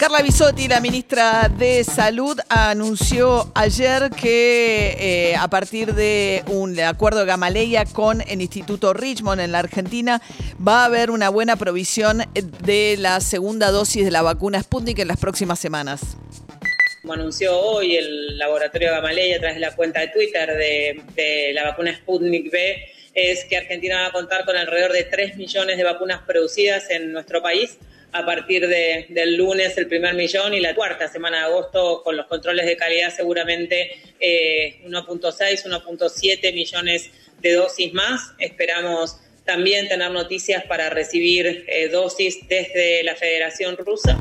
Carla Bisotti, la ministra de Salud, anunció ayer que eh, a partir de un acuerdo de Gamaleya con el Instituto Richmond en la Argentina va a haber una buena provisión de la segunda dosis de la vacuna Sputnik en las próximas semanas. Como anunció hoy el laboratorio Gamaleya a través de la cuenta de Twitter de, de la vacuna Sputnik B, es que Argentina va a contar con alrededor de 3 millones de vacunas producidas en nuestro país a partir de, del lunes el primer millón y la cuarta semana de agosto con los controles de calidad seguramente eh, 1.6, 1.7 millones de dosis más. Esperamos también tener noticias para recibir eh, dosis desde la Federación Rusa.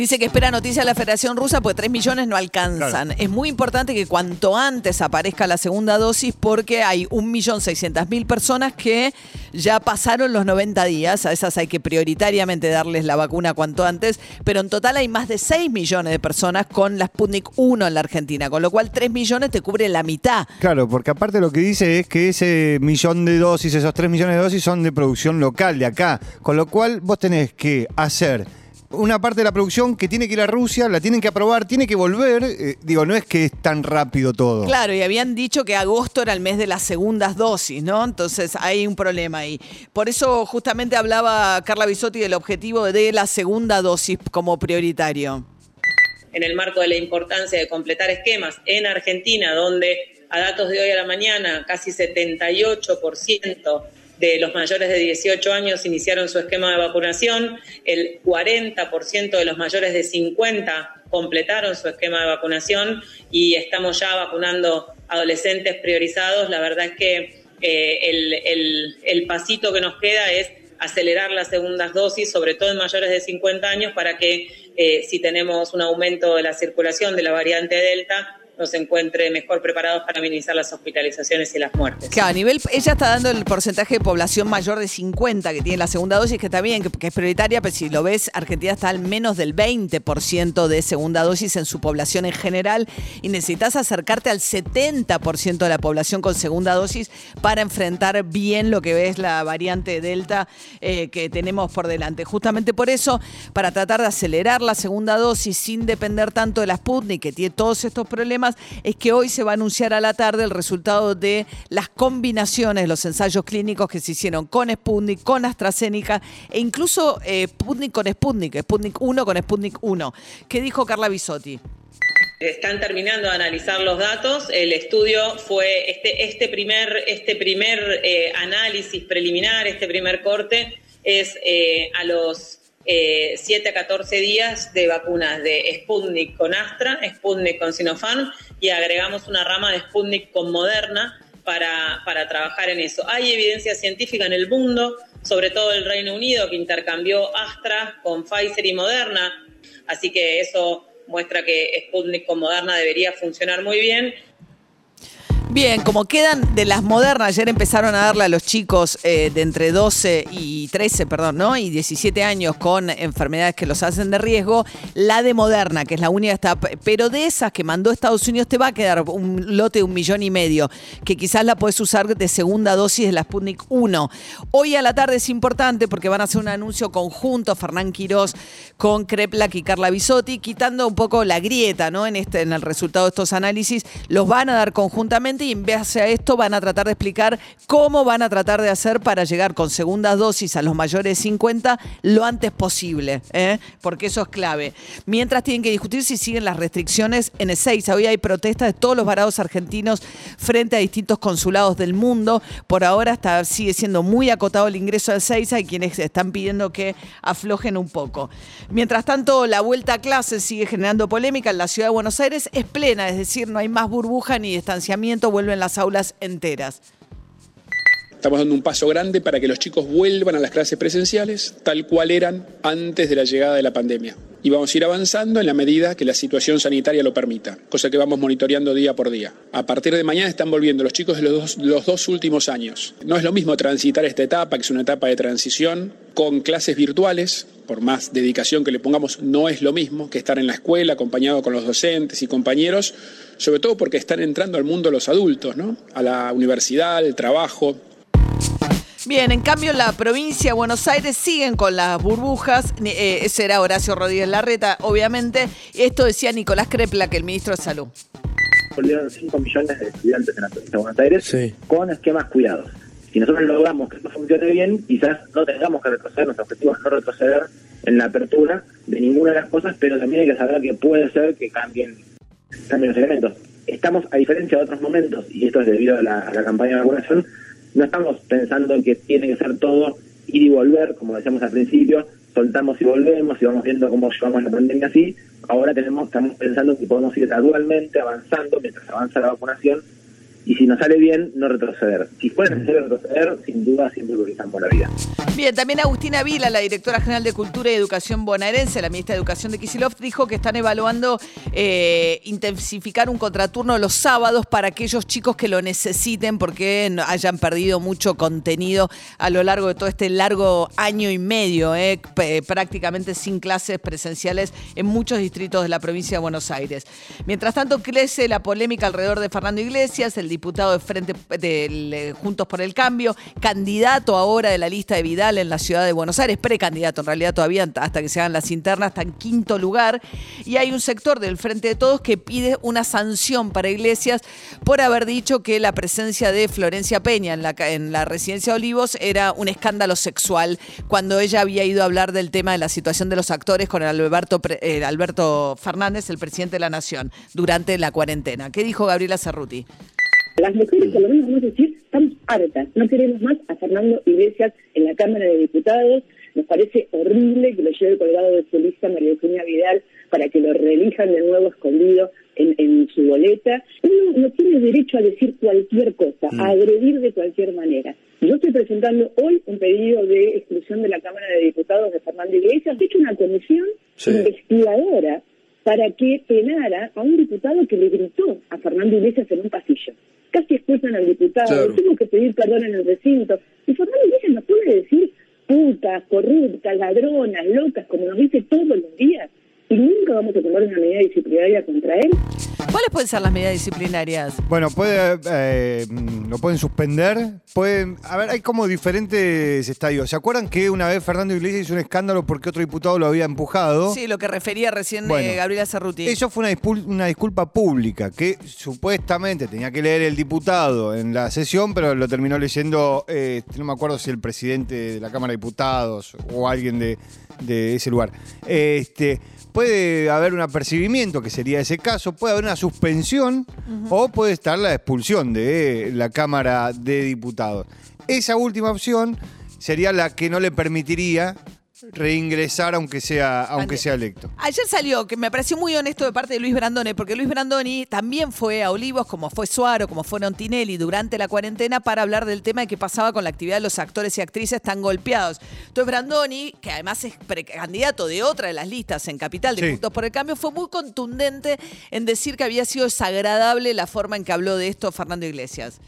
Dice que espera noticias de la Federación Rusa porque 3 millones no alcanzan. Claro. Es muy importante que cuanto antes aparezca la segunda dosis porque hay 1.600.000 personas que ya pasaron los 90 días. A esas hay que prioritariamente darles la vacuna cuanto antes. Pero en total hay más de 6 millones de personas con la Sputnik 1 en la Argentina. Con lo cual 3 millones te cubre la mitad. Claro, porque aparte lo que dice es que ese millón de dosis, esos tres millones de dosis son de producción local, de acá. Con lo cual vos tenés que hacer una parte de la producción que tiene que ir a Rusia, la tienen que aprobar, tiene que volver. Eh, digo, no es que es tan rápido todo. Claro, y habían dicho que agosto era el mes de las segundas dosis, ¿no? Entonces hay un problema ahí. Por eso justamente hablaba Carla Bisotti del objetivo de la segunda dosis como prioritario. en el marco de la importancia de completar esquemas en Argentina, donde a datos de hoy a la mañana casi 78% de los mayores de 18 años iniciaron su esquema de vacunación, el 40% de los mayores de 50 completaron su esquema de vacunación y estamos ya vacunando adolescentes priorizados. La verdad es que eh, el, el- pasito que nos queda es acelerar las segundas dosis, sobre todo en mayores de 50 años, para que eh, si tenemos un aumento de la circulación de la variante Delta, nos encuentre mejor preparados para minimizar las hospitalizaciones y las muertes. Que a nivel, ella está dando el porcentaje de población mayor de 50 que tiene la segunda dosis, que está bien, que, es prioritaria, pero si lo ves, Argentina está al menos del 20% de segunda dosis en su población en general y necesitas acercarte al 70% de la población con segunda dosis para enfrentar bien lo que ves la variante Delta eh, que tenemos por delante. Justamente por eso, para tratar de acelerar la segunda dosis sin depender tanto de la Sputnik, que tiene todos estos problemas, es que hoy se va a anunciar a la tarde el resultado de las combinaciones, los ensayos clínicos que se hicieron con Sputnik, con AstraZeneca e incluso eh, Sputnik con Sputnik, Sputnik 1 con Sputnik 1. ¿Qué dijo Carla Bisotti? Están terminando de analizar los datos. El estudio fue este, este primer, este primer eh, análisis preliminar, este primer corte, es eh, a los eh, 7 a 14 días de vacunas de Sputnik con Astra, Sputnik con Sinopharm y agregamos una rama de Sputnik con Moderna para, para trabajar en eso. Hay evidencia científica en el mundo, sobre todo el Reino Unido, que intercambió Astra con Pfizer y Moderna, así que eso muestra que Sputnik con Moderna debería funcionar muy bien. Bien, como quedan de las modernas, ayer empezaron a darle a los chicos eh, de entre 12 y 13, perdón, ¿no? Y 17 años con enfermedades que los hacen de riesgo, la de Moderna, que es la única está, pero de esas que mandó Estados Unidos te va a quedar un lote de un millón y medio, que quizás la puedes usar de segunda dosis de la Sputnik 1. Hoy a la tarde es importante porque van a hacer un anuncio conjunto, Fernán Quirós con Kreplak y Carla Bisotti, quitando un poco la grieta, ¿no? En este, en el resultado de estos análisis, los van a dar conjuntamente y en base a esto van a tratar de explicar cómo van a tratar de hacer para llegar con segundas dosis a los mayores de 50 lo antes posible, ¿eh? porque eso es clave. Mientras tienen que discutir si siguen las restricciones en Ezeiza. Hoy hay protestas de todos los varados argentinos frente a distintos consulados del mundo. Por ahora está, sigue siendo muy acotado el ingreso a Ezeiza y quienes están pidiendo que aflojen un poco. Mientras tanto, la vuelta a clases sigue generando polémica en la ciudad de Buenos Aires. Es plena, es decir, no hay más burbuja ni distanciamiento, vuelven las aulas enteras. Estamos dando un paso grande para que los chicos vuelvan a las clases presenciales tal cual eran antes de la llegada de la pandemia. y vamos a ir avanzando en la medida que la situación sanitaria lo permita, cosa que vamos monitoreando día por día. A partir de mañana están volviendo los chicos de los dos, últimos años. No es lo mismo transitar esta etapa, que es una etapa de transición, con clases virtuales, por más dedicación que le pongamos, no es lo mismo que estar en la escuela acompañado con los docentes y compañeros, sobre todo porque están entrando al mundo los adultos, ¿no? A la universidad, al trabajo, Bien, en cambio la provincia de Buenos Aires siguen con las burbujas. Eh, ese era Horacio Rodríguez Larreta, obviamente. Esto decía Nicolás Crepla, que el ministro de Salud. Volvieron 5 millones de estudiantes en la provincia de Buenos Aires con esquemas cuidados. Si nosotros logramos que esto funcione bien, quizás no tengamos que retroceder, nuestro objetivo es no retroceder en la apertura de ninguna de las cosas, pero también hay que saber que puede ser que cambien, cambien los elementos. Estamos, a diferencia de otros momentos, y esto es debido a la, campaña de vacunación, no estamos pensando en que tiene que ser todo ir y volver, como decíamos al principio, soltamos y volvemos y vamos viendo cómo llevamos la pandemia así. Ahora tenemos, estamos pensando que podemos ir gradualmente avanzando mientras avanza la vacunación y si nos sale bien, no retroceder. Si necesario retroceder, sin duda siempre priorizamos por la vida. Bien, también Agustina Vila, la directora general de Cultura y Educación bonaerense, la ministra de Educación de Kisilov, dijo que están evaluando eh, intensificar un contraturno los sábados para aquellos chicos que lo necesiten porque hayan perdido mucho contenido a lo largo de todo este largo año y medio, eh, prácticamente sin clases presenciales en muchos distritos de la provincia de Buenos Aires. Mientras tanto, crece la polémica alrededor de Fernando Iglesias, el diputado de Frente del eh, Juntos por el Cambio, candidato ahora de la lista de Vidal en la ciudad de Buenos Aires, precandidato en realidad todavía hasta que se hagan las internas, está en quinto lugar. Y hay un sector del Frente de Todos que pide una sanción para Iglesias por haber dicho que la presencia de Florencia Peña en la, en residencia de Olivos era un escándalo sexual cuando ella había ido a hablar del tema de la situación de los actores con Alberto, Alberto Fernández, el presidente de la Nación, durante la cuarentena. ¿Qué dijo Gabriela Cerruti? Las mujeres, por lo menos vamos a decir, estamos hartas. No queremos más a Fernando Iglesias en la Cámara de Diputados. Nos parece horrible que lo lleve colgado de su lista María Eugenia Vidal para que lo reelijan de nuevo escondido en, en su boleta. Uno no tiene derecho a decir cualquier cosa, a agredir de cualquier manera. Yo estoy presentando hoy un pedido de exclusión de la Cámara de Diputados de Fernando Iglesias. He hecho una comisión investigadora para que penara a un diputado que le gritó a Fernando Iglesias en un pasillo. Expulsan al diputado, tuvo que pedir perdón en el recinto. Y Fernando Iglesias nos puede decir putas, corruptas, ladronas, locas, como nos dice todos los días. Y nunca vamos a tomar una medida disciplinaria contra él. ¿Cuáles pueden ser las medidas disciplinarias? Bueno, puede, eh, lo pueden suspender. Pueden, a ver, hay como diferentes estadios. ¿Se acuerdan que una vez Fernando Iglesias hizo un escándalo porque otro diputado lo había empujado? Sí, lo que refería recién Bueno, eh, Gabriela Cerruti. Eso fue una, dispul- una disculpa pública que supuestamente tenía que leer el diputado en la sesión, pero lo terminó leyendo, eh, no me acuerdo si el presidente de la Cámara de Diputados o alguien de, de ese lugar. Este, puede haber un apercibimiento, que sería ese caso, puede haber una suspensión o puede estar la expulsión de la Cámara de Diputados. Esa última opción sería la que no le permitiría reingresar aunque sea, aunque sea electo. Ayer salió, que me pareció muy honesto de parte de Luis Brandone, porque Luis Brandoni también fue a Olivos, como fue Suaro, como fueron Tinelli, durante la cuarentena, para hablar del tema de qué pasaba con la actividad de los actores y actrices tan golpeados. Entonces Brandoni, que además es precandidato de otra de las listas en Capital de Sí. Juntos por el Cambio, fue muy contundente en decir que había sido desagradable la forma en que habló de esto Fernando Iglesias.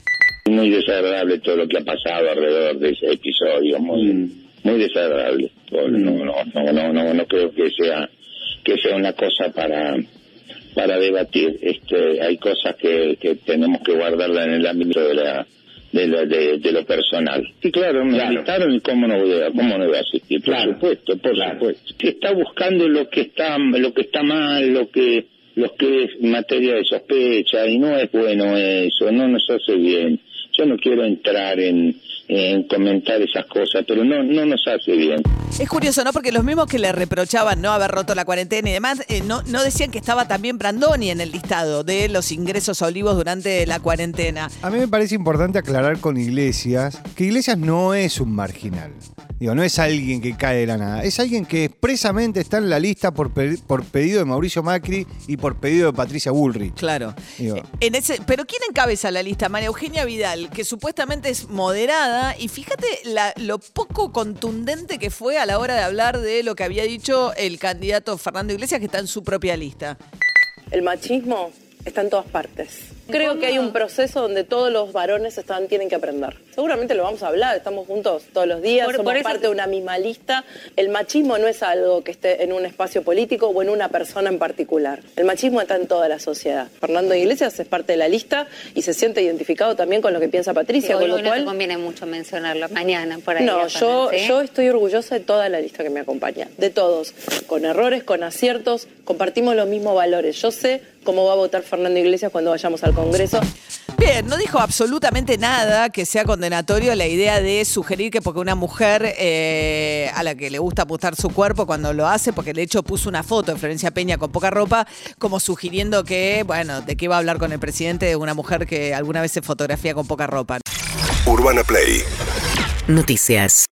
muy desagradable todo lo que ha pasado alrededor de ese episodio, muy, muy desagradable. No, no, no, no, no, no creo que sea que sea una cosa para para debatir. Este, hay cosas que, que tenemos que guardarla en el ámbito de la de, la- de, de lo personal. Y claro, me invitaron y cómo no voy a, cómo no voy a asistir. Por supuesto, por supuesto. Que está buscando lo que está lo que está mal, lo que lo que es materia de sospecha y no es bueno eso, no nos hace bien. Yo no quiero entrar en, en comentar esas cosas, pero no no nos hace bien. Es curioso, ¿no? Porque los mismos que le reprochaban no haber roto la cuarentena y demás, eh, no, no decían que estaba también Brandoni en el listado de los ingresos a Olivos durante la cuarentena. A mí me parece importante aclarar con Iglesias que Iglesias no es un marginal. Digo, no es alguien que cae de la nada, es alguien que expresamente está en la lista por, pe- por pedido de Mauricio Macri y por pedido de Patricia Bullrich. Claro. Digo, En ese, pero ¿quién encabeza la lista? María Eugenia Vidal, que supuestamente es moderada. Y fíjate la- lo poco contundente que fue a la hora de hablar de lo que había dicho el candidato Fernando Iglesias, que está en su propia lista. El machismo está en todas partes. Creo que hay un proceso donde todos los varones están, tienen que aprender. Seguramente lo vamos a hablar, estamos juntos todos los días, Por- somos por parte te- de una misma lista. El machismo no es algo que esté en un espacio político o en una persona en particular. El machismo está en toda la sociedad. Fernando Iglesias es parte de la lista y se siente identificado también con lo que piensa Patricia, con lo no te cual... conviene mucho mencionarlo mañana por ahí. No, yo estoy orgullosa de toda la lista que me acompaña, de todos, con errores, con aciertos, compartimos los mismos valores. Yo sé cómo va a votar Fernando Iglesias cuando vayamos al Congreso. Bien, no dijo absolutamente nada que sea condenatorio la idea de sugerir que porque una mujer eh, a la que le gusta apostar su cuerpo cuando lo hace, porque de hecho puso una foto de Florencia Peña con poca ropa, como sugiriendo que, bueno, de qué iba a hablar con el presidente de una mujer que alguna vez se fotografía con poca ropa. Urbana Play Noticias.